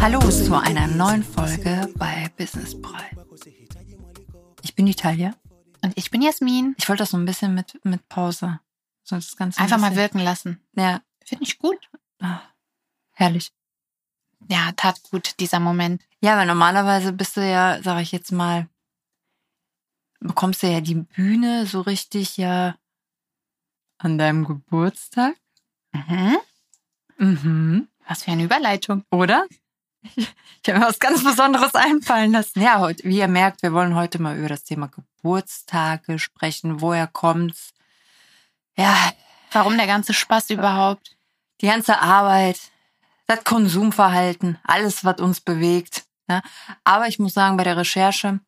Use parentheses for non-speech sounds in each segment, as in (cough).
Hallo zu einer neuen Folge bei Business Brei. Ich bin die Talia. Und ich bin Jasmin. Ich wollte das so ein bisschen mit, mit Pause. So das Ganze ein Einfach mal bisschen- wirken lassen. Ja, Finde ich gut. ah, herrlich. Ja, tat gut, dieser Moment. Ja, weil normalerweise bist du ja, sag ich jetzt mal, bekommst du ja die Bühne so richtig ja an deinem Geburtstag. Mhm. Mhm. Was für eine Überleitung. Oder? Ich habe mir was ganz Besonderes einfallen lassen. Ja, heute, wie ihr merkt, wir wollen heute mal über das Thema Geburtstage sprechen. Woher kommt's? Ja, Warum der ganze Spaß überhaupt? Die ganze Arbeit, das Konsumverhalten, alles, was uns bewegt. Ja. Aber ich muss sagen, bei der Recherche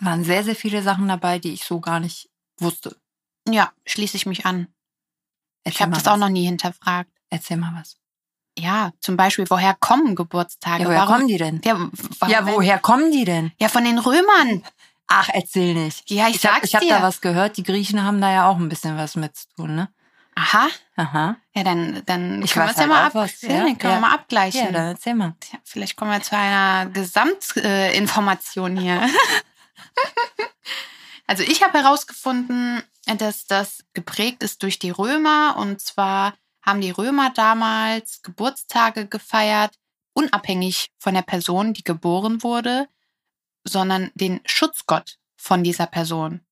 waren sehr, sehr viele Sachen dabei, die ich so gar nicht wusste. Ja, schließe ich mich an. Ich Erzähl habe mal das auch was. noch nie hinterfragt. Erzähl mal was. Ja, zum Beispiel, woher kommen Geburtstage? Ja, woher warum, kommen die denn? Ja, Ja, woher kommen die denn? Ja, von den Römern. Ach, erzähl nicht. Ja, ich, Ich habe sag's ich hab dir. da was gehört, die Griechen haben da ja auch ein bisschen was mit zu tun, ne? Aha. Aha. Ja, dann, dann Ich können wir es ja halt mal auch ab, was, ja, ja, können ja. wir mal abgleichen. Ja, dann erzähl mal. Tja, vielleicht kommen wir zu einer Gesamtinformation äh, hier. (laughs) also ich habe herausgefunden, dass das geprägt ist durch die Römer. Und zwar haben die Römer damals Geburtstage gefeiert, unabhängig von der Person, die geboren wurde, sondern den Schutzgott von dieser Person.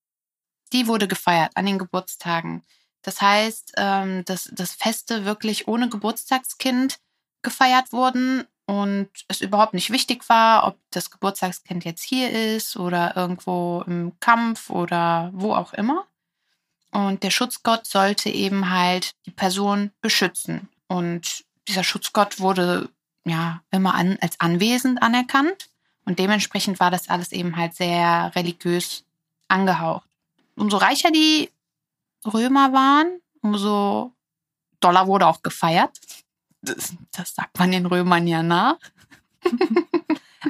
Die wurde gefeiert an den Geburtstagen. Das heißt, ähm, dass, dass Feste wirklich ohne Geburtstagskind gefeiert wurden und es überhaupt nicht wichtig war, ob das Geburtstagskind jetzt hier ist oder irgendwo im Kampf oder wo auch immer. Und der Schutzgott sollte eben halt die Person beschützen. Und dieser Schutzgott wurde ja immer an, als anwesend anerkannt. Und dementsprechend war das alles eben halt sehr religiös angehaucht. Umso reicher die Römer waren, umso doller wurde auch gefeiert. Das, das sagt man den Römern ja nach.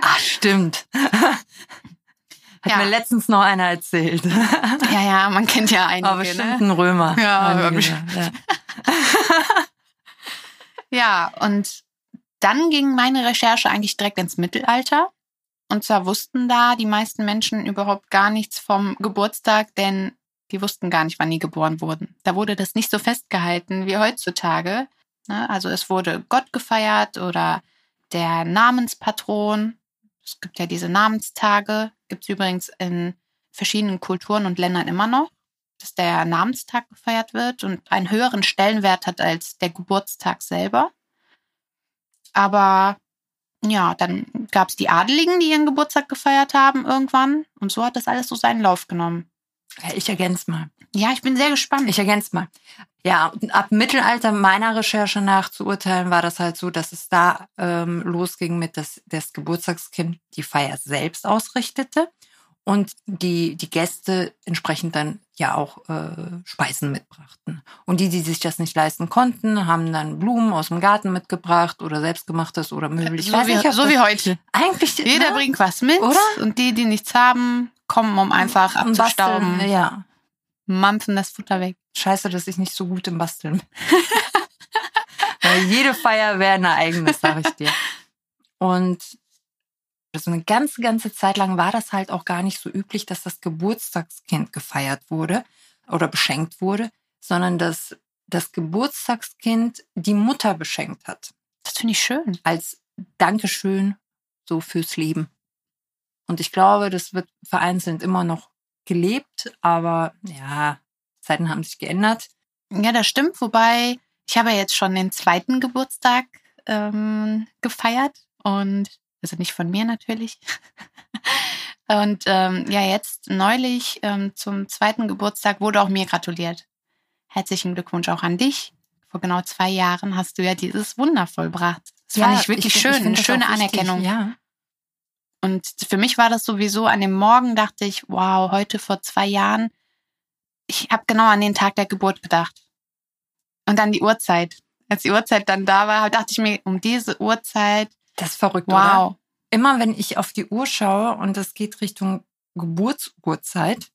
Ach, (laughs) stimmt. Hat Ja. mir letztens noch einer erzählt. Ja, ja, man kennt ja einige. Aber bestimmt ne? ein Römer. Ja, ja. (laughs) Ja, und dann ging meine Recherche eigentlich direkt ins Mittelalter. Und zwar wussten da die meisten Menschen überhaupt gar nichts vom Geburtstag, denn die wussten gar nicht, wann die geboren wurden. Da wurde das nicht so festgehalten wie heutzutage. Ne? Also es wurde Gott gefeiert oder der Namenspatron. Es gibt ja diese Namenstage. Gibt es übrigens in verschiedenen Kulturen und Ländern immer noch, dass der Namenstag gefeiert wird und einen höheren Stellenwert hat als der Geburtstag selber. Aber ja, dann gab es die Adeligen, die ihren Geburtstag gefeiert haben irgendwann. Und so hat das alles so seinen Lauf genommen. Ich ergänze mal. Ja, ich bin sehr gespannt. Ich ergänze mal. Ja, ab Mittelalter meiner Recherche nach zu urteilen, war das halt so, dass es da ähm, losging mit, dass das Geburtstagskind die Feier selbst ausrichtete und die, die Gäste entsprechend dann ja auch äh, Speisen mitbrachten. Und die, die sich das nicht leisten konnten, haben dann Blumen aus dem Garten mitgebracht oder selbstgemachtes oder Möbel. Ich so wie, nicht, so wie heute. eigentlich Jeder ne? bringt was mit. Oder? Und die, die nichts haben, kommen, um einfach Und abzustauben, basteln, Ja, mampfen das Futter weg. scheiße, dass ich nicht so gut im Basteln bin. (laughs) Weil jede Feier wäre eine eigene, sag ich dir. (laughs) Und so eine ganze, ganze Zeit lang war das halt auch gar nicht so üblich, dass das Geburtstagskind gefeiert wurde oder beschenkt wurde, sondern dass das Geburtstagskind die Mutter beschenkt hat. Das finde ich schön. Als Dankeschön so fürs Leben. Und ich glaube, das wird vereinzelt immer noch gelebt, aber ja, Zeiten haben sich geändert. Ja, das stimmt. Wobei, ich habe ja jetzt schon den zweiten Geburtstag ähm, gefeiert und also nicht von mir natürlich. (laughs) und ähm, ja, jetzt neulich ähm, zum zweiten Geburtstag wurde auch mir gratuliert. Herzlichen Glückwunsch auch an dich. Vor genau zwei Jahren hast du ja dieses Wunder vollbracht. Das fand ich wirklich find- schön, find eine schöne Anerkennung. Ja. Und für mich war das sowieso an dem Morgen, dachte ich, wow, heute vor zwei Jahren, ich habe genau an den Tag der Geburt gedacht. Und an die Uhrzeit. als die Uhrzeit dann da war, dachte ich mir, um diese Uhrzeit. Das ist verrückt, Wow. oder? Immer wenn ich auf die Uhr schaue und es geht Richtung Geburtsurzeit,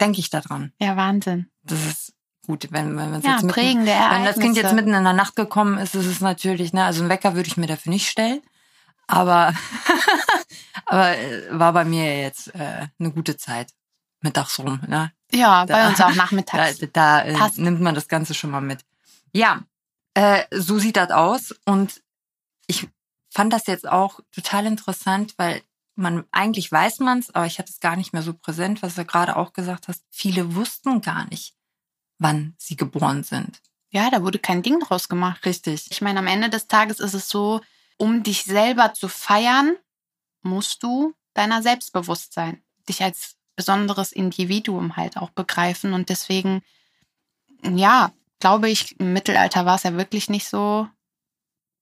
denke ich daran. Ja, Wahnsinn. Das ist gut, wenn, wenn, Ja, jetzt mitten, wenn das Kind jetzt mitten in der Nacht gekommen ist, ist es natürlich, ne, also einen Wecker würde ich mir dafür nicht stellen. Aber, (laughs) aber äh, war bei mir jetzt äh, eine gute Zeit. Mittags rum, ne? Ja, bei Da- uns auch (laughs) Da, nachmittags. da äh, Passt. nimmt man das Ganze schon mal mit. Ja, äh, so sieht das aus. Und ich fand das jetzt auch total interessant, weil man eigentlich weiß man es, aber ich hatte es gar nicht mehr so präsent, was du gerade auch gesagt hast. Viele wussten gar nicht, wann sie geboren sind. Ja, da wurde kein Ding draus gemacht. Richtig. Ich meine, am Ende des Tages ist es so, um dich selber zu feiern, musst du deiner selbst bewusst sein. Dich als besonderes Individuum halt auch begreifen. Und deswegen, ja, glaube ich, im Mittelalter war es ja wirklich nicht so.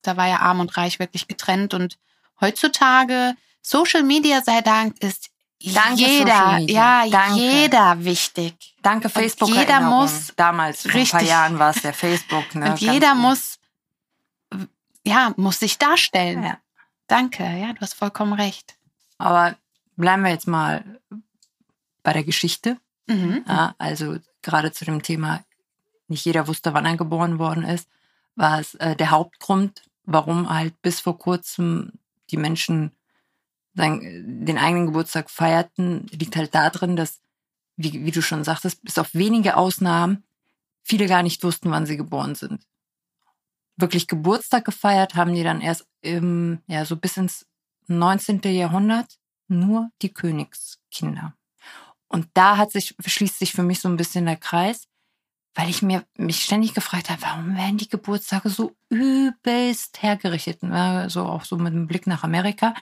Da war ja arm und reich wirklich getrennt. Und heutzutage, Social Media sei Dank, ist Danke, jeder, ja, Danke. jeder wichtig. Danke, Facebook. jeder Erinnerung. muss- Damals, vor ein paar. Jahren war es der Facebook. Ne? (laughs) und jeder muss, ja, muss sich darstellen. Ja. Danke, ja, du hast vollkommen recht. Aber bleiben wir jetzt mal bei der Geschichte. Mhm. Ja, also gerade zu dem Thema, nicht jeder wusste, wann er geboren worden ist, war es äh, der Hauptgrund, warum halt bis vor kurzem die Menschen sein, den eigenen Geburtstag feierten, liegt halt darin, dass, wie, wie du schon sagtest, bis auf wenige Ausnahmen viele gar nicht wussten, wann sie geboren sind. Wirklich Geburtstag gefeiert haben die dann erst im, ja, so bis ins 19. Jahrhundert nur die Königskinder. Und da hat sich, schließt sich für mich so ein bisschen der Kreis, weil ich mir mich ständig gefragt habe, warum werden die Geburtstage so übelst hergerichtet? Ne? So auch so mit dem Blick nach Amerika.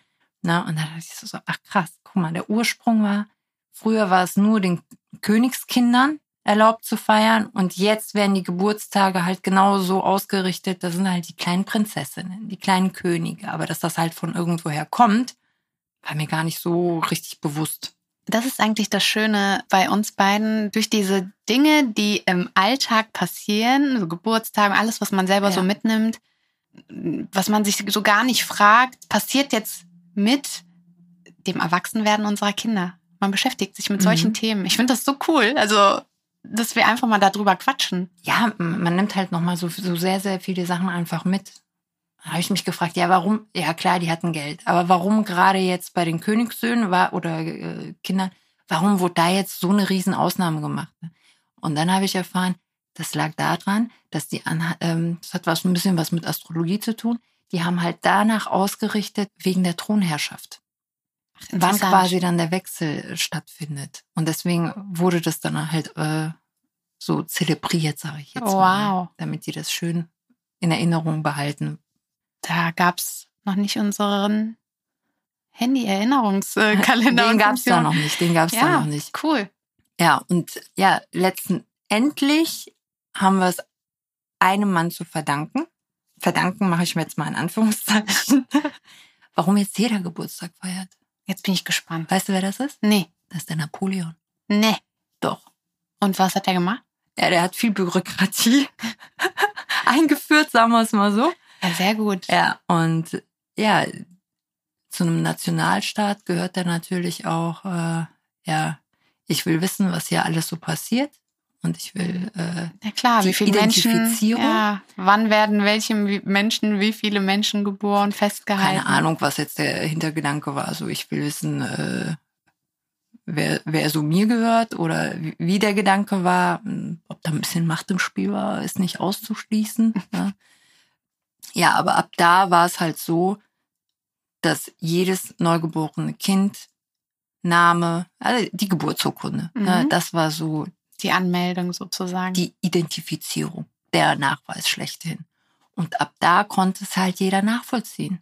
Na, und da dachte ich so, ach krass, guck mal, der Ursprung war, früher war es nur den Königskindern erlaubt zu feiern und jetzt werden die Geburtstage halt genau so ausgerichtet, das sind halt die kleinen Prinzessinnen, die kleinen Könige. Aber dass das halt von irgendwoher kommt, war mir gar nicht so richtig bewusst. Das ist eigentlich das Schöne bei uns beiden. Durch diese Dinge, die im Alltag passieren, so Geburtstage, alles, was man selber Ja. so mitnimmt, was man sich so gar nicht fragt, passiert jetzt mit dem Erwachsenwerden unserer Kinder. Man beschäftigt sich mit solchen Mhm. Themen. Ich finde das so cool. Also, dass wir einfach mal darüber quatschen. ja, man nimmt halt nochmal so, so sehr, sehr viele Sachen einfach mit. Habe ich mich gefragt, ja, warum? Ja, klar, die hatten Geld. Aber warum gerade jetzt bei den Königssöhnen war oder äh, Kindern, warum wurde da jetzt so eine riesen Ausnahme gemacht? ne? Und dann habe ich erfahren, das lag daran, dass die, ähm, das hat was ein bisschen was mit Astrologie zu tun, die haben halt danach ausgerichtet wegen der Thronherrschaft. Ach, wann quasi dann der Wechsel stattfindet. Und deswegen wurde das dann halt äh, so zelebriert, sage ich jetzt mal, Wow. ne? damit die das schön in Erinnerung behalten. Da gab's noch nicht unseren Handy-Erinnerungskalender. den und (laughs) gab's da noch nicht, den gab's da Ja, noch nicht. cool. Ja, und ja, letzten endlich haben wir es einem Mann zu verdanken. Verdanken mache ich mir jetzt mal in Anführungszeichen. (laughs) Warum jetzt jeder Geburtstag feiert. Jetzt bin ich gespannt. Weißt du, wer das ist? Nee, Das ist der Napoleon. nee. Doch. Und was hat er gemacht? Ja, der hat viel Bürokratie (laughs) eingeführt, sagen wir es mal so. Ja, sehr gut. Ja, und ja, zu einem Nationalstaat gehört da natürlich auch, äh, ja, ich will wissen, was hier alles so passiert. Und ich will, äh, Ja klar, Die wie viele Menschen, Identifizierung? ja, wann werden welche Menschen, wie viele Menschen geboren, festgehalten? keine Ahnung, was jetzt der Hintergedanke war. Also ich will wissen, äh, wer, wer so mir gehört oder wie, der Gedanke war. Ob da ein bisschen Macht im Spiel war, ist nicht auszuschließen. ja. (laughs) ja, aber ab da war es halt so, dass jedes neugeborene Kind Name, also die Geburtsurkunde, ne, Mhm. das war so Die Anmeldung sozusagen. die Identifizierung, der Nachweis schlechthin. Und ab da konnte es halt jeder nachvollziehen.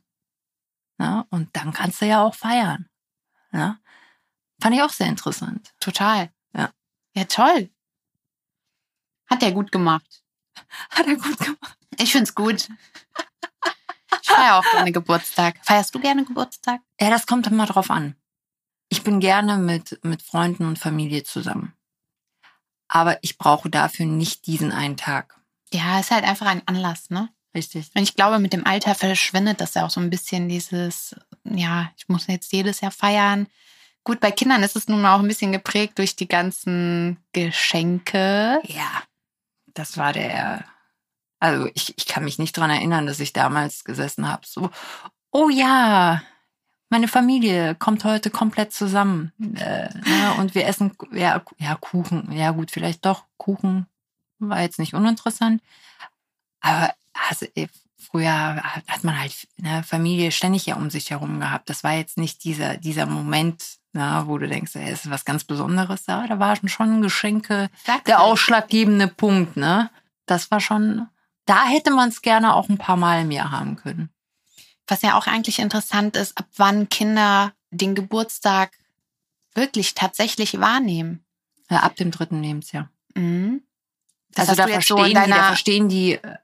Na, und dann kannst du ja auch feiern. Na? Fand ich auch sehr interessant. Total. Ja. Ja, toll. Hat er gut gemacht. (laughs) Hat er gut gemacht. Ich find's gut. Ich feiere auch gerne Geburtstag. Feierst du gerne Geburtstag? Ja, das kommt immer drauf an. Ich bin gerne mit, mit Freunden und Familie zusammen. Aber ich brauche dafür nicht diesen einen Tag. Ja, ist halt einfach ein Anlass, ne? Richtig. Und ich glaube, mit dem Alter verschwindet das ja auch so ein bisschen dieses, ja, ich muss jetzt jedes Jahr feiern. Gut, bei Kindern ist es nun auch ein bisschen geprägt durch die ganzen Geschenke. Ja, das war der. Also ich, ich kann mich nicht dran erinnern, dass ich damals gesessen habe. So, oh ja, meine Familie kommt heute komplett zusammen. Äh, ja, und wir essen ja, ja, Kuchen. Ja, gut, vielleicht doch. Kuchen war jetzt nicht uninteressant. Aber also, früher hat man halt eine Familie ständig ja um sich herum gehabt. Das war jetzt nicht dieser, dieser Moment, na, wo du denkst, es ist was ganz Besonderes da. Da waren schon Geschenke der ausschlaggebende Punkt, ne? Das war schon, da hätte man es gerne auch ein paar Mal mehr haben können. Was ja auch eigentlich interessant ist, ab wann Kinder den Geburtstag wirklich tatsächlich wahrnehmen. Ja, ab dem dritten Lebensjahr. Mhm. Das also da verstehen, so die, da verstehen die, äh,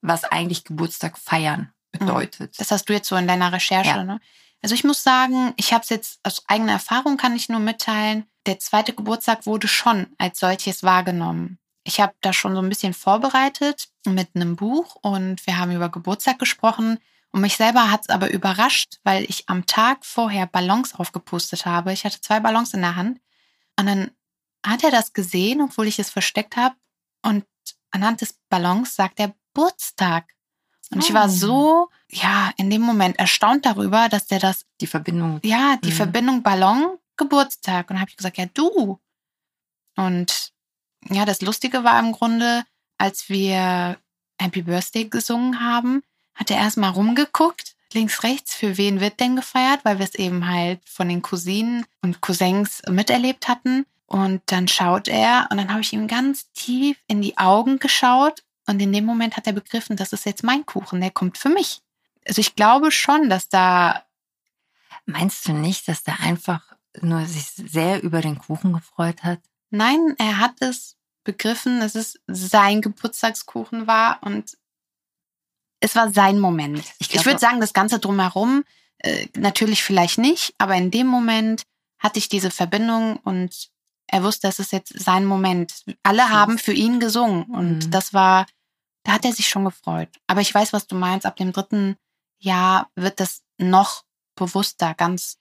was eigentlich Geburtstag feiern bedeutet. Das hast du jetzt so in deiner Recherche, ja. ne? Also ich muss sagen, ich habe es jetzt aus eigener Erfahrung kann ich nur mitteilen, der zweite Geburtstag wurde schon als solches wahrgenommen. Ich habe da schon so ein bisschen vorbereitet mit einem Buch und wir haben über Geburtstag gesprochen. Und mich selber hat es aber überrascht, weil ich am Tag vorher Ballons aufgepustet habe. Ich hatte zwei Ballons in der Hand. Und dann hat er das gesehen, obwohl ich es versteckt habe. Und anhand des Ballons sagt er Geburtstag. Und oh. ich war oh. so, ja, in dem Moment erstaunt darüber, dass der das. Die Verbindung. Ja, die mhm. Verbindung Ballon, Geburtstag. Und dann habe ich gesagt, ja, du. Und ja, das Lustige war im Grunde, als wir Happy Birthday gesungen haben, hat er erstmal rumgeguckt, links, rechts, für wen wird denn gefeiert, weil wir es eben halt von den Cousinen und Cousins miterlebt hatten. Und dann schaut er und dann habe ich ihm ganz tief in die Augen geschaut und in dem Moment hat er begriffen, das ist jetzt mein Kuchen, der kommt für mich. Also ich glaube schon, dass da. Meinst du nicht, dass der einfach nur sich sehr über den Kuchen gefreut hat? Nein, er hat es begriffen, dass es sein Geburtstagskuchen war und es war sein Moment. Ich, ich würde sagen, das Ganze drumherum, äh, natürlich vielleicht nicht, aber in dem Moment hatte ich diese Verbindung und er wusste, das ist jetzt sein Moment. Alle haben für ihn gesungen und mhm. das war da hat er sich schon gefreut. Aber ich weiß, was du meinst. Ab dem dritten Jahr wird das noch bewusster, ganz.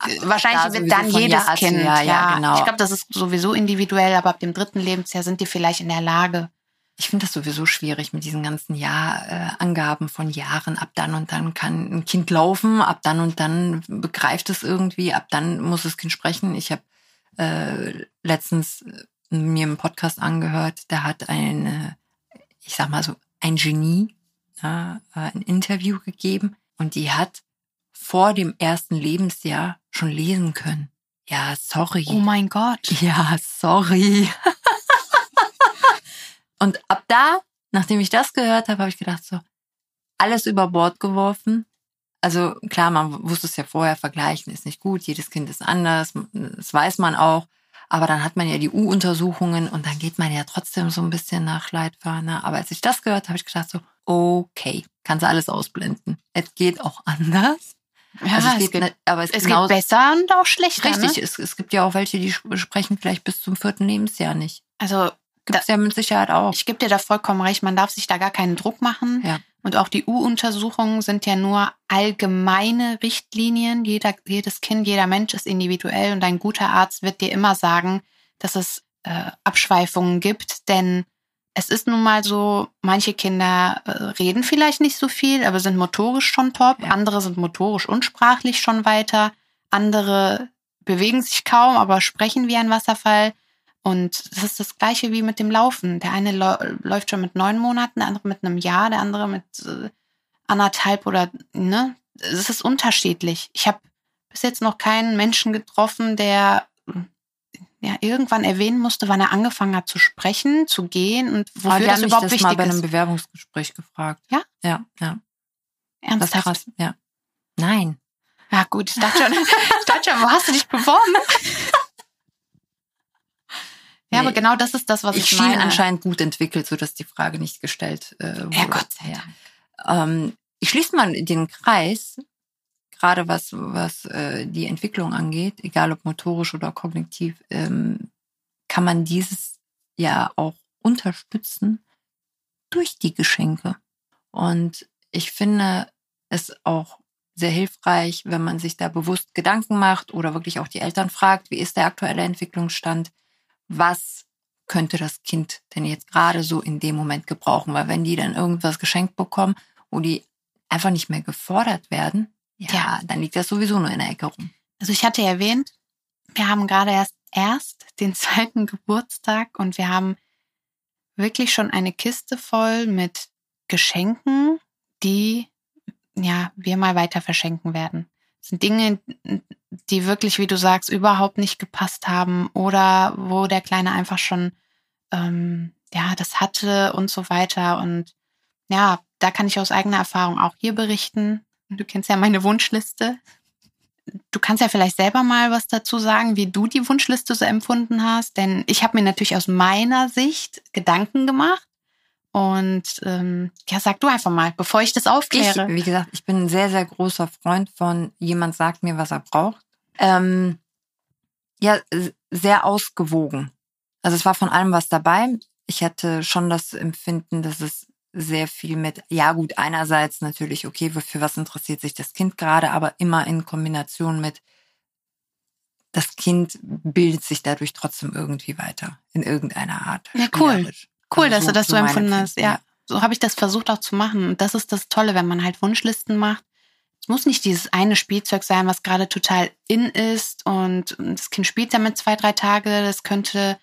Ach, wahrscheinlich wird dann jedes Jahr Kind. Ja, ja, genau. Ich glaube, das ist sowieso individuell, aber ab dem dritten Lebensjahr sind die vielleicht in der Lage. Ich finde das sowieso schwierig mit diesen ganzen Jahrangaben äh, von Jahren. Ab dann und dann kann ein Kind laufen, ab dann und dann begreift es irgendwie, ab dann muss das Kind sprechen. Ich habe äh, letztens äh, mir einen Podcast angehört, der hat eine ich sag mal so, ein Genie ja, äh, ein Interview gegeben und die hat vor dem ersten Lebensjahr schon lesen können. Ja, sorry. Oh mein Gott. Ja, sorry. (laughs) und ab da, nachdem ich das gehört habe, habe ich gedacht so, alles über Bord geworfen. Also klar, man wusste es ja vorher, vergleichen ist nicht gut, jedes Kind ist anders, das weiß man auch. Aber dann hat man ja die U-Untersuchungen und dann geht man ja trotzdem so ein bisschen nach Leitfahne. Aber als ich das gehört habe, habe ich gedacht so, okay, kannst du alles ausblenden. Es geht auch anders. Ja, also es, geht, geht, ne, aber es, es geht besser und auch schlechter. Richtig, ne? es, es gibt ja auch welche, die sprechen vielleicht bis zum vierten Lebensjahr nicht. Also gibt es ja mit Sicherheit auch. Ich gebe dir da vollkommen recht, man darf sich da gar keinen Druck machen. Ja. Und auch die U-Untersuchungen sind ja nur allgemeine Richtlinien. Jeder, jedes Kind, jeder Mensch ist individuell und ein guter Arzt wird dir immer sagen, dass es äh, Abschweifungen gibt, denn es ist nun mal so, manche Kinder äh, reden vielleicht nicht so viel, aber sind motorisch schon top. Ja. Andere sind motorisch und sprachlich schon weiter. Andere bewegen sich kaum, aber sprechen wie ein Wasserfall. Und das ist das gleiche wie mit dem Laufen. Der eine läuft schon mit neun Monaten, der andere mit einem Jahr, der andere mit äh, anderthalb oder, ne? Es ist unterschiedlich. Ich habe bis jetzt noch keinen Menschen getroffen, der ja, irgendwann erwähnen musste, wann er angefangen hat zu sprechen, zu gehen und wofür Aber das überhaupt das wichtig mal bei einem Bewerbungsgespräch gefragt. Ja? Ja, ja. Ernsthaft? Das krass, ja. Nein. Ja, gut, ich dachte schon, (laughs) ich dachte schon, wo hast du dich beworben? (laughs) Ja, nee. aber genau das ist das, was ich, ich meine. schien anscheinend gut entwickelt, sodass die Frage nicht gestellt äh, wurde. Ja, Gott sei Dank. Ähm, ich schließe mal den Kreis, gerade was, was äh, die Entwicklung angeht, egal ob motorisch oder kognitiv, ähm, kann man dieses ja auch unterstützen durch die Geschenke. Und ich finde es auch sehr hilfreich, wenn man sich da bewusst Gedanken macht oder wirklich auch die Eltern fragt, wie ist der aktuelle Entwicklungsstand, was könnte das Kind denn jetzt gerade so in dem Moment gebrauchen, weil wenn die dann irgendwas geschenkt bekommen, wo die einfach nicht mehr gefordert werden, ja, ja. dann liegt das sowieso nur in der Ecke rum. Also ich hatte erwähnt, wir haben gerade erst erst den (laughs) zweiten Geburtstag und wir haben wirklich schon eine Kiste voll mit Geschenken, die ja wir mal weiter verschenken werden. Sind Dinge, die wirklich, wie du sagst, überhaupt nicht gepasst haben oder wo der Kleine einfach schon ähm, ja das hatte und so weiter und ja, da kann ich aus eigener Erfahrung auch hier berichten. Du kennst ja meine Wunschliste. Du kannst ja vielleicht selber mal was dazu sagen, wie du die Wunschliste so empfunden hast. Denn ich habe mir natürlich aus meiner Sicht Gedanken gemacht. Und ähm, ja, sag du einfach mal, bevor ich das aufkläre. Ich, wie gesagt, ich bin ein sehr, sehr großer Freund von jemand sagt mir, was er braucht. Ähm, ja, sehr ausgewogen. Also es war von allem was dabei. Ich hatte schon das Empfinden, dass es sehr viel mit, ja gut, einerseits natürlich, okay, für was interessiert sich das Kind gerade, aber immer in Kombination mit, das Kind bildet sich dadurch trotzdem irgendwie weiter, in irgendeiner Art. Ja, cool. Cool, dass du das so empfunden hast. Ja, so habe ich das versucht auch zu machen. Und das ist das Tolle, wenn man halt Wunschlisten macht. Es muss nicht dieses eine Spielzeug sein, was gerade total in ist und das Kind spielt damit zwei, drei Tage. Das könnte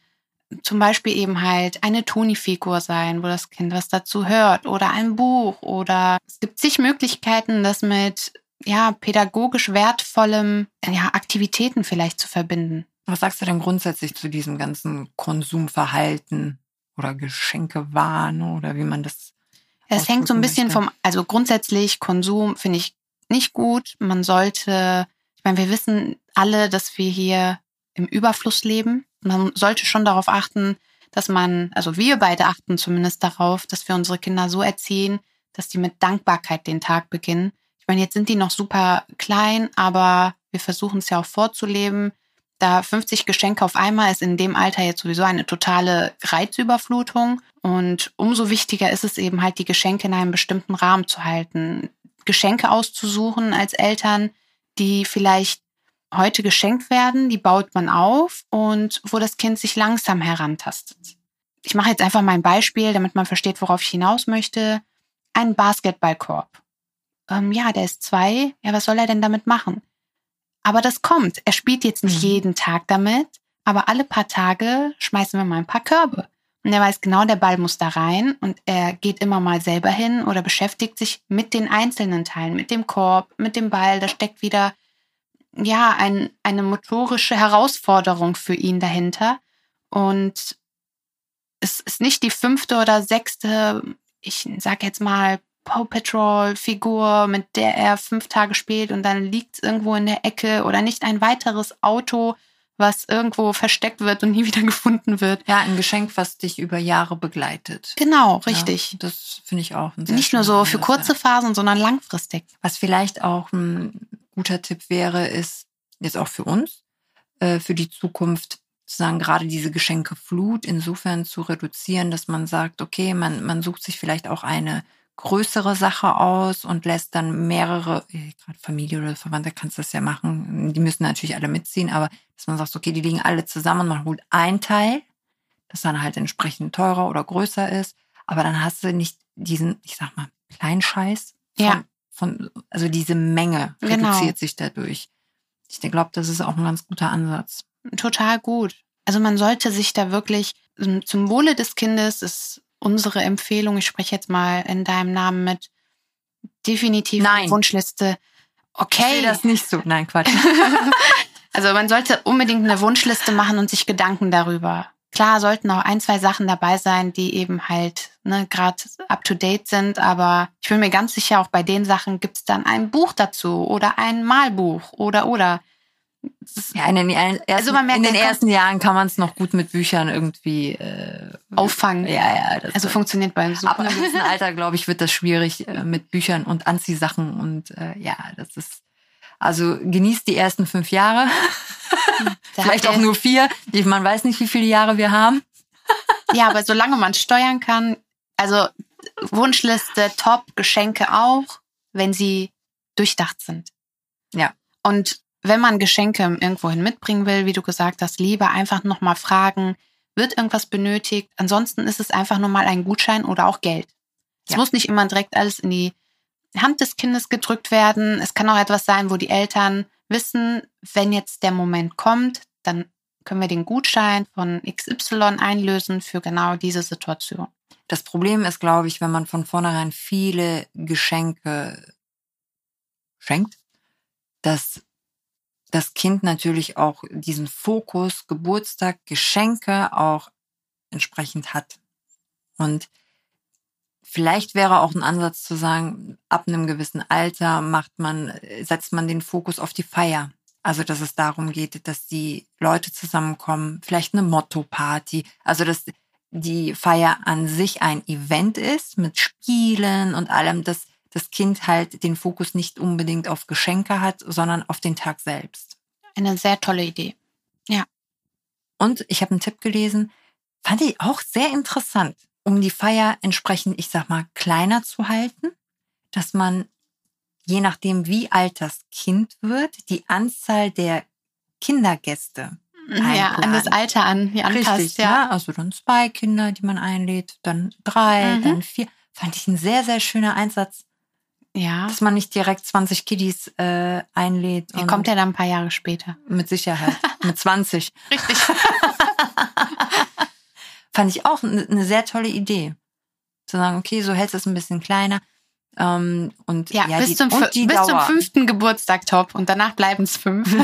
zum Beispiel eben halt eine Toni-Figur sein, wo das Kind was dazu hört oder ein Buch oder es gibt zig Möglichkeiten, das mit ja pädagogisch wertvollem ja Aktivitäten vielleicht zu verbinden. Was sagst du denn grundsätzlich zu diesem ganzen Konsumverhalten oder Geschenkewahn oder wie man das Es hängt so ein bisschen möchte? vom also grundsätzlich Konsum finde ich nicht gut. Man sollte ich meine, wir wissen alle, dass wir hier im Überfluss leben man sollte schon darauf achten, dass man, also wir beide achten zumindest darauf, dass wir unsere Kinder so erziehen, dass die mit Dankbarkeit den Tag beginnen. Ich meine, jetzt sind die noch super klein, aber wir versuchen es ja auch vorzuleben. Da 50 Geschenke auf einmal ist in dem Alter jetzt sowieso eine totale Reizüberflutung. Und umso wichtiger ist es eben halt, die Geschenke in einem bestimmten Rahmen zu halten. Geschenke auszusuchen als Eltern, die vielleicht heute geschenkt werden, die baut man auf und wo das Kind sich langsam herantastet. Ich mache jetzt einfach mal ein Beispiel, damit man versteht, worauf ich hinaus möchte. Ein Basketballkorb. Ähm, ja, der ist zwei. Ja, was soll er denn damit machen? Aber das kommt. Er spielt jetzt nicht mhm. jeden Tag damit, aber alle paar Tage schmeißen wir mal ein paar Körbe. Und er weiß genau, der Ball muss da rein und er geht immer mal selber hin oder beschäftigt sich mit den einzelnen Teilen, mit dem Korb, mit dem Ball. Da steckt wieder ja, ein, eine motorische Herausforderung für ihn dahinter. Und es ist nicht die fünfte oder sechste, ich sag jetzt mal, Paw Patrol Figur, mit der er fünf Tage spielt und dann liegt es irgendwo in der Ecke oder nicht ein weiteres Auto, was irgendwo versteckt wird und nie (laughs) wieder gefunden wird. Ja, ein Geschenk, was dich über Jahre begleitet. Genau, richtig. Ja, das finde ich auch. Nicht nur so für kurze Phasen, sondern langfristig. Was vielleicht auch ein guter Tipp wäre, ist jetzt auch für uns, äh, für die Zukunft, sozusagen gerade diese Geschenkeflut insofern zu reduzieren, dass man sagt, okay, man, man sucht sich vielleicht auch eine größere Sache aus und lässt dann mehrere, äh, gerade Familie oder Verwandte kannst das ja machen, die müssen natürlich alle mitziehen, aber dass man sagt, okay, die liegen alle zusammen man holt ein Teil, das dann halt entsprechend teurer oder größer ist, aber dann hast du nicht diesen, ich sag mal, Kleinscheiß von, ja von, also diese Menge genau. reduziert sich dadurch. Ich glaube, das ist auch ein ganz guter Ansatz. Total gut. Also man sollte sich da wirklich zum Wohle des Kindes ist unsere Empfehlung, ich spreche jetzt mal in deinem Namen mit, definitiv Nein. Wunschliste. Okay. Ich das nicht so. Nein, Quatsch. (laughs) also man sollte unbedingt eine Wunschliste machen und sich Gedanken darüber Klar sollten auch ein, zwei Sachen dabei sein, die eben halt ne, gerade up-to-date sind, aber ich bin mir ganz sicher, auch bei den Sachen gibt es dann ein Buch dazu oder ein Malbuch oder oder. Ja, in den, ersten, also man merkt, in den ersten Jahren kann man es noch gut mit Büchern irgendwie äh, auffangen. Ja, ja. also funktioniert beim Suchen. Ab einem gewissen Alter, glaube ich, wird das schwierig äh, mit Büchern und Anziehsachen und äh, ja, das ist also genießt die ersten fünf Jahre. Vielleicht auch nur vier. Man weiß nicht, wie viele Jahre wir haben. (laughs) ja, aber solange man steuern kann, also Wunschliste top, Geschenke auch, wenn sie durchdacht sind. Ja. Und wenn man Geschenke irgendwohin mitbringen will, wie du gesagt hast, lieber einfach nochmal fragen, wird irgendwas benötigt? Ansonsten ist es einfach nur mal ein Gutschein oder auch Geld. Es Ja. muss nicht immer direkt alles in die Hand des Kindes gedrückt werden. Es kann auch etwas sein, wo die Eltern wissen, wenn jetzt der Moment kommt, dann können wir den Gutschein von XY einlösen für genau diese Situation. Das Problem ist, glaube ich, wenn man von vornherein viele Geschenke schenkt, dass das Kind natürlich auch diesen Fokus Geburtstag, Geschenke auch entsprechend hat. Und vielleicht wäre auch ein Ansatz zu sagen, ab einem gewissen Alter macht man, setzt man den Fokus auf die Feier. Also, dass es darum geht, dass die Leute zusammenkommen, vielleicht eine Motto-Party. Also, dass die Feier an sich ein Event ist mit Spielen und allem, dass das Kind halt den Fokus nicht unbedingt auf Geschenke hat, sondern auf den Tag selbst. Eine sehr tolle Idee. Und ich habe einen Tipp gelesen, fand ich auch sehr interessant, um die Feier entsprechend, ich sag mal, kleiner zu halten, dass man, je nachdem wie alt das Kind wird, die Anzahl der Kindergäste Ja, an das. Alter an, wie anpasst, Richtig, ja. ja. Also dann zwei Kinder, die man einlädt, dann drei, Mhm. dann vier. Fand ich ein sehr, sehr schöner Einsatz, Ja. dass man nicht direkt 20 Kiddies äh, einlädt. Und kommt ja dann ein paar Jahre später. Mit Sicherheit. mit 20. (laughs) Richtig. (laughs) Fand ich auch eine sehr tolle Idee. Zu sagen, okay, so hältst du es ein bisschen kleiner. Ähm, und Ja, ja, bis, die, zum, und bis zum fünften Geburtstag top und danach bleiben es fünf.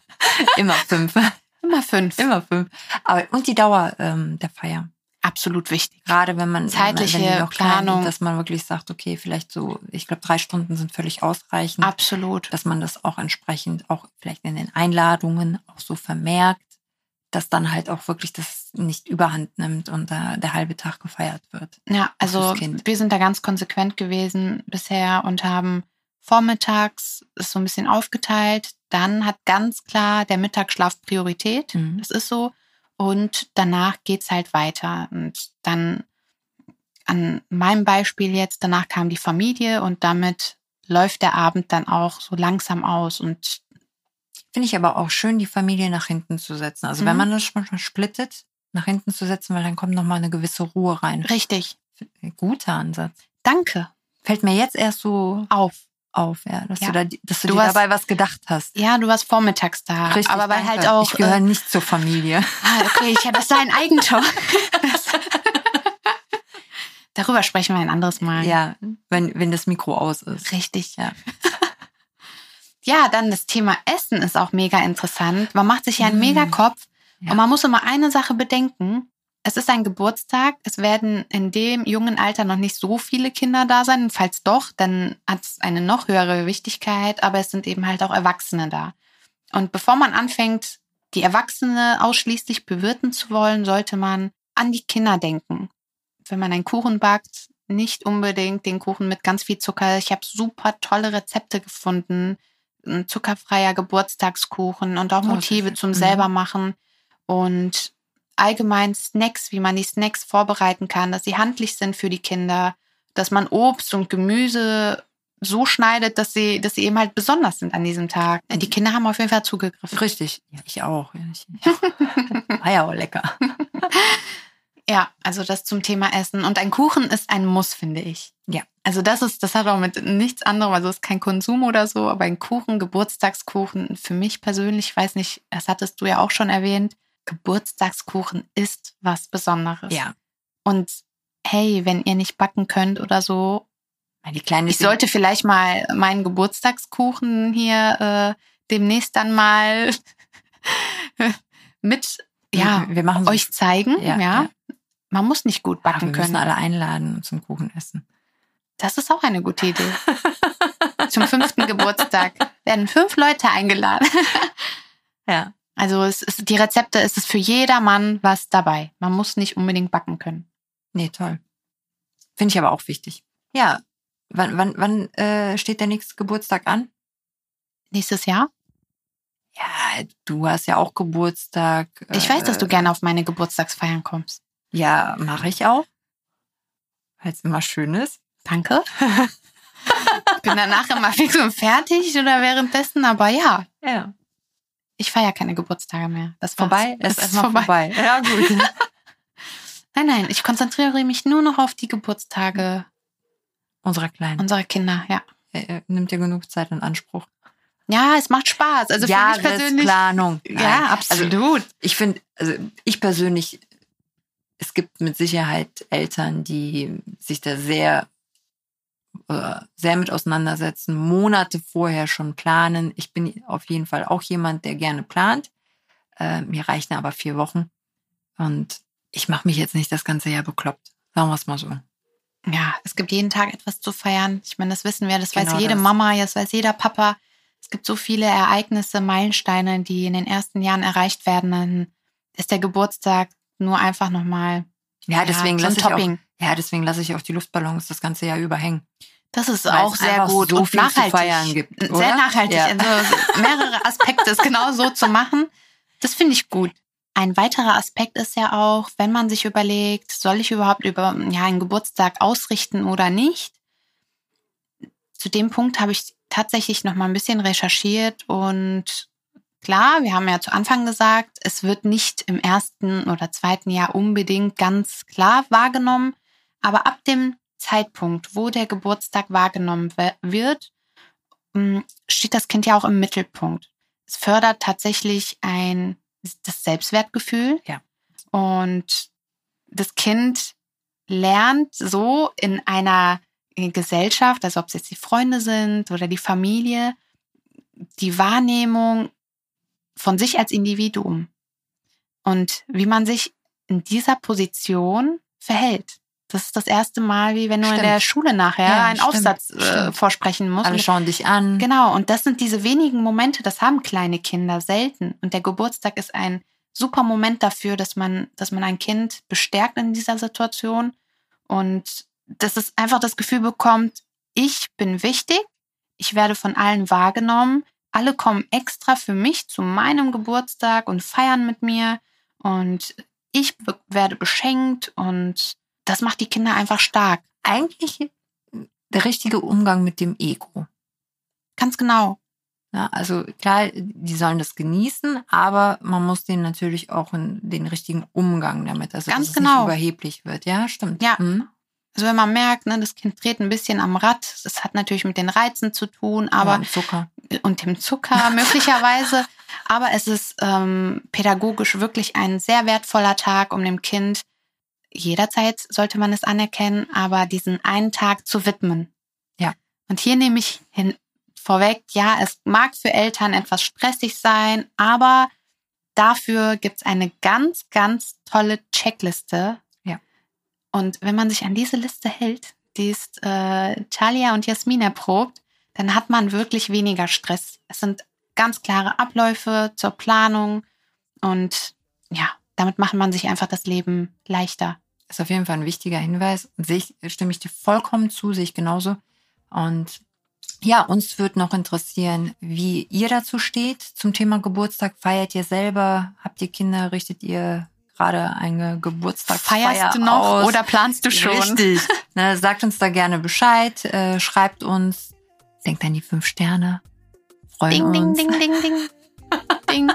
(laughs) Immer fünf. Immer fünf. Immer fünf. Aber, und die Dauer ähm, der Feier. Absolut wichtig. Gerade wenn man Zeitliche wenn die noch klein Planung. dass man wirklich sagt, okay, vielleicht so, ich glaube, drei Stunden sind völlig ausreichend, Absolut. dass man das auch entsprechend auch vielleicht in den Einladungen auch so vermerkt, dass dann halt auch wirklich das nicht überhand nimmt und da der halbe Tag gefeiert wird. Ja, also wir sind da ganz konsequent gewesen bisher und haben vormittags ist so ein bisschen aufgeteilt. Dann hat ganz klar der Mittagsschlaf Priorität. Mhm. Das ist so. Und danach geht's halt weiter. Und dann an meinem Beispiel jetzt, danach kam die Familie und damit läuft der Abend dann auch so langsam aus. Und Finde ich aber auch schön, die Familie nach hinten zu setzen. Also wenn Mhm. man das schon splittet, nach hinten zu setzen, weil dann kommt noch mal eine gewisse Ruhe rein. richtig, Guter Ansatz. danke. Fällt mir jetzt erst so Auf. Auf, ja, dass Ja. du da, dass du, Du dir hast- dabei was gedacht hast. Ja, du warst vormittags da. Richtig, aber weil danke. halt auch. Ich gehöre äh, nicht zur Familie. ah, okay, ich, das war ein Eigentor. (laughs) Darüber sprechen wir ein anderes Mal. Ja, wenn, wenn das Mikro aus ist. Richtig. Ja. (laughs) Ja, dann das Thema Essen ist auch mega interessant. Man macht sich ja einen Mm. mega Kopf Ja. und man muss immer eine Sache bedenken. Es ist ein Geburtstag. Es werden in dem jungen Alter noch nicht so viele Kinder da sein. Falls doch, dann hat es eine noch höhere Wichtigkeit. Aber es sind eben halt auch Erwachsene da. Und bevor man anfängt, die Erwachsene ausschließlich bewirten zu wollen, sollte man an die Kinder denken. Wenn man einen Kuchen backt, nicht unbedingt den Kuchen mit ganz viel Zucker. Ich habe super tolle Rezepte gefunden. Ein zuckerfreier Geburtstagskuchen und auch Oh, Motive zum Mhm. selber machen. Und allgemein Snacks, wie man die Snacks vorbereiten kann, dass sie handlich sind für die Kinder, dass man Obst und Gemüse so schneidet, dass sie, dass sie eben halt besonders sind an diesem Tag. Die Kinder haben auf jeden Fall zugegriffen. Richtig. Ja, ich auch. (laughs) War ja auch lecker. Ja, also das zum Thema Essen. Und ein Kuchen ist ein Muss, finde ich. Ja. Also das ist, das hat auch mit nichts anderem, also es ist kein Konsum oder so, aber ein Kuchen, Geburtstagskuchen, für mich persönlich, ich weiß nicht, das hattest du ja auch schon erwähnt, Geburtstagskuchen ist was Besonderes. Ja. Und hey, wenn ihr nicht backen könnt oder so, Die kleine ich sollte vielleicht mal meinen Geburtstagskuchen hier äh, demnächst dann mal (laughs) mit, ja, wir machen so, euch zeigen. Ja, Ja, ja. Man muss nicht gut Ach, wir backen müssen können. alle einladen und zum Kuchen essen. Das ist auch eine gute Idee. Zum fünften (laughs) Geburtstag werden fünf Leute eingeladen. Ja. Also es ist, die Rezepte es ist für jedermann was dabei. Man muss nicht unbedingt backen können. Nee, toll. Finde ich aber auch wichtig. Ja. Wann, wann, wann äh, steht der nächste Geburtstag an? Nächstes Jahr? Ja, du hast ja auch Geburtstag. Ich weiß, dass du äh, gerne auf meine Geburtstagsfeiern kommst. Ja, mache ich auch. weil es immer schön ist. Danke. ich (laughs) bin danach immer (laughs) fix und fertig oder währenddessen, aber ja, Ja. Ich feiere keine Geburtstage mehr. Das. Vorbei? Ist ist erstmal vorbei. Ja, gut. (laughs) Nein, nein, ich konzentriere mich nur noch auf die Geburtstage Unserer Kleinen. unserer Kinder, ja. Nimmt dir genug Zeit in Anspruch. Ja, es macht Spaß. Also für mich persönlich. Jahresplanung. Ja, Nein. absolut. Also ich finde, also ich persönlich, es gibt mit Sicherheit Eltern, die sich da sehr, äh, sehr mit auseinandersetzen, Monate vorher schon planen. Ich bin auf jeden Fall auch jemand, der gerne plant. Äh, mir reichen aber vier Wochen. Und ich mache mich jetzt nicht das ganze Jahr bekloppt. Sagen wir es mal so. ja, es gibt jeden Tag etwas zu feiern. Ich meine, das wissen wir, das Genau weiß jede das. Mama, das weiß jeder Papa. Es gibt so viele Ereignisse, Meilensteine, die in den ersten Jahren erreicht werden. Dann ist der Geburtstag nur einfach nochmal Ja, deswegen ein lasse ich auch, Topping. Ja, deswegen lasse ich auch die Luftballons das ganze Jahr überhängen. Das ist Weil auch es sehr gut so und nachhaltig. feiern gibt, Sehr nachhaltig. Ja. Also mehrere (laughs) Aspekte ist genau so zu machen. Das finde ich gut. Ein weiterer Aspekt ist ja auch, wenn man sich überlegt, soll ich überhaupt über ja, einen Geburtstag ausrichten oder nicht? Zu dem Punkt habe ich tatsächlich noch mal ein bisschen recherchiert und klar, wir haben ja zu Anfang gesagt, es wird nicht im ersten oder zweiten Jahr unbedingt ganz klar wahrgenommen, aber ab dem Zeitpunkt, wo der Geburtstag wahrgenommen wird, mh, steht das Kind ja auch im Mittelpunkt. Es fördert tatsächlich ein das Selbstwertgefühl. Ja. Und das Kind lernt so in einer Gesellschaft, also ob es jetzt die Freunde sind oder die Familie, die Wahrnehmung von sich als Individuum und wie man sich in dieser Position verhält. Das ist das erste Mal, wie wenn du in Stimmt. der Schule nachher Ja, einen stimmt, Aufsatz äh, vorsprechen musst. Alle schauen dich an. Genau, und das sind diese wenigen Momente, das haben kleine Kinder selten. Und der Geburtstag ist ein super Moment dafür, dass man, dass man ein Kind bestärkt in dieser Situation und dass es einfach das Gefühl bekommt, ich bin wichtig, ich werde von allen wahrgenommen, alle kommen extra für mich zu meinem Geburtstag und feiern mit mir und ich werde beschenkt und das macht die Kinder einfach stark. Eigentlich der richtige Umgang mit dem Ego. Ganz genau. Ja, also klar, die sollen das genießen, aber man muss denen natürlich auch in den richtigen Umgang damit, also Ganz dass es genau. nicht überheblich wird. Ja, stimmt. Ja. Mhm. Also wenn man merkt, ne, das Kind dreht ein bisschen am Rad, das hat natürlich mit den Reizen zu tun, aber ja, und Zucker. und dem Zucker (laughs) möglicherweise. Aber es ist ähm, pädagogisch wirklich ein sehr wertvoller Tag, um dem Kind jederzeit sollte man es anerkennen, aber diesen einen Tag zu widmen. Ja. Und hier nehme ich hin vorweg, ja, es mag für Eltern etwas stressig sein, aber dafür gibt's eine ganz, ganz tolle Checkliste. Ja. Und wenn man sich an diese Liste hält, die ist äh, Talia und Jasmin erprobt, dann hat man wirklich weniger Stress. Es sind ganz klare Abläufe zur Planung und ja, damit macht man sich einfach das Leben leichter. Ist auf jeden Fall ein wichtiger Hinweis. Ich, stimme ich dir vollkommen zu, sehe ich genauso. Und ja, uns wird noch interessieren, wie ihr dazu steht zum Thema Geburtstag. Feiert ihr selber? Habt ihr Kinder? Richtet ihr gerade eine Geburtstagsfeier Feierst du noch aus? oder planst du schon? Richtig. (laughs) ne, sagt uns da gerne Bescheid. Äh, schreibt uns. Denkt an die fünf Sterne. Freuen Ding, ding, uns. ding, ding, ding. (laughs) ding.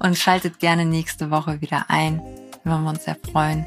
Und schaltet gerne nächste Woche wieder ein. Würden wir uns sehr freuen.